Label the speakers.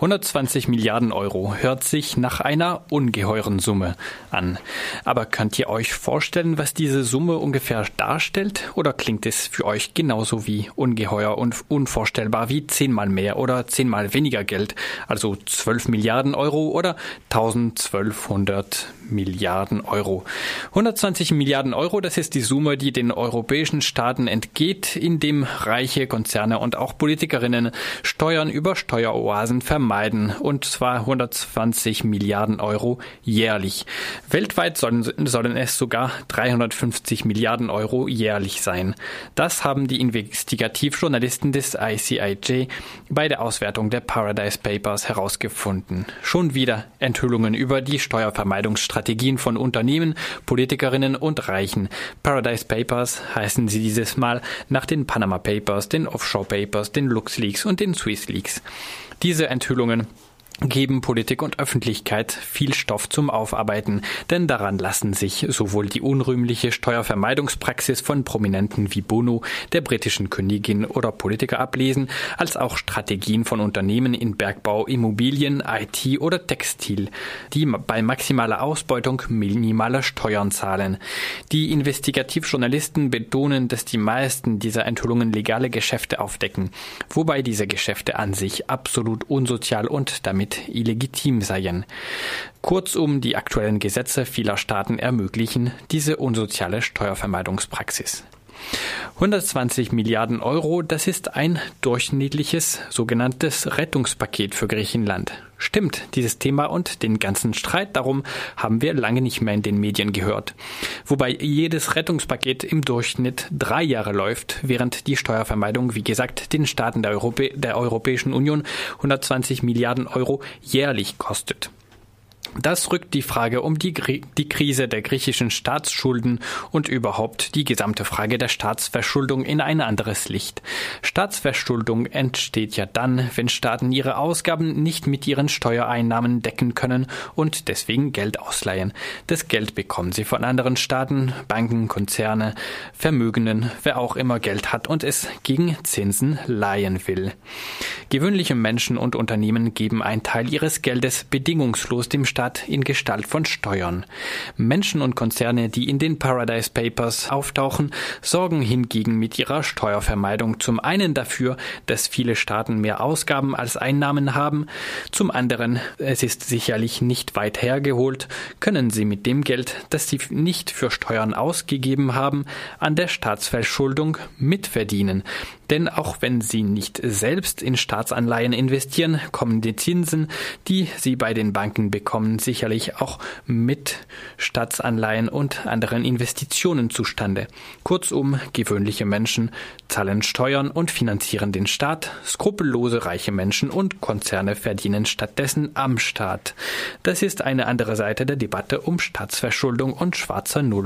Speaker 1: 120 Milliarden Euro hört sich nach einer ungeheuren Summe an. Aber könnt ihr euch vorstellen, was diese Summe ungefähr darstellt? Oder klingt es für euch genauso wie ungeheuer und unvorstellbar wie zehnmal mehr oder zehnmal weniger Geld? Also 12 Milliarden Euro oder 1200 Milliarden Euro. 120 Milliarden Euro, das ist die Summe, die den europäischen Staaten entgeht, indem reiche Konzerne und auch Politikerinnen Steuern über Steueroasen vermeiden, und zwar 120 Milliarden Euro jährlich. Weltweit sollen, sollen es sogar 350 Milliarden Euro jährlich sein. Das haben die Investigativjournalisten des ICIJ bei der Auswertung der Paradise Papers herausgefunden. Schon wieder Enthüllungen über die Steuervermeidungsstrategie Strategien von Unternehmen, Politikerinnen und Reichen. Paradise Papers heißen sie dieses Mal nach den Panama Papers, den Offshore Papers, den LuxLeaks und den Swiss Leaks. Diese Enthüllungen geben Politik und Öffentlichkeit viel Stoff zum Aufarbeiten, denn daran lassen sich sowohl die unrühmliche Steuervermeidungspraxis von Prominenten wie Bono, der britischen Königin oder Politiker ablesen, als auch Strategien von Unternehmen in Bergbau, Immobilien, IT oder Textil, die bei maximaler Ausbeutung minimaler Steuern zahlen. Die Investigativjournalisten betonen, dass die meisten dieser Enthüllungen legale Geschäfte aufdecken, wobei diese Geschäfte an sich absolut unsozial und damit damit illegitim seien. Kurzum, die aktuellen Gesetze vieler Staaten ermöglichen diese unsoziale Steuervermeidungspraxis. 120 Milliarden Euro, das ist ein durchschnittliches sogenanntes Rettungspaket für Griechenland. Stimmt, dieses Thema und den ganzen Streit darum haben wir lange nicht mehr in den Medien gehört. Wobei jedes Rettungspaket im Durchschnitt drei Jahre läuft, während die Steuervermeidung, wie gesagt, den Staaten der, Europä der Europäischen Union 120 Milliarden Euro jährlich kostet. Das rückt die Frage um die, die, Krise der griechischen Staatsschulden und überhaupt die gesamte Frage der Staatsverschuldung in ein anderes Licht. Staatsverschuldung entsteht ja dann, wenn Staaten ihre Ausgaben nicht mit ihren Steuereinnahmen decken können und deswegen Geld ausleihen. Das Geld bekommen sie von anderen Staaten, Banken, Konzerne, Vermögenden, wer auch immer Geld hat und es gegen Zinsen leihen will. Gewöhnliche Menschen und Unternehmen geben einen Teil ihres Geldes bedingungslos dem Staat Staat in Gestalt von Steuern. Menschen und Konzerne, die in den Paradise Papers auftauchen, sorgen hingegen mit ihrer Steuervermeidung zum einen dafür, dass viele Staaten mehr Ausgaben als Einnahmen haben, zum anderen, es ist sicherlich nicht weit hergeholt, können sie mit dem Geld, das sie nicht für Steuern ausgegeben haben, an der Staatsverschuldung mitverdienen. Denn auch wenn sie nicht selbst in Staatsanleihen investieren, kommen die Zinsen, die sie bei den Banken bekommen, sicherlich auch mit Staatsanleihen und anderen Investitionen zustande. Kurzum, gewöhnliche Menschen zahlen Steuern und finanzieren den Staat, skrupellose reiche Menschen und Konzerne verdienen stattdessen am Staat. Das ist eine andere Seite der Debatte um Staatsverschuldung und schwarzer Null.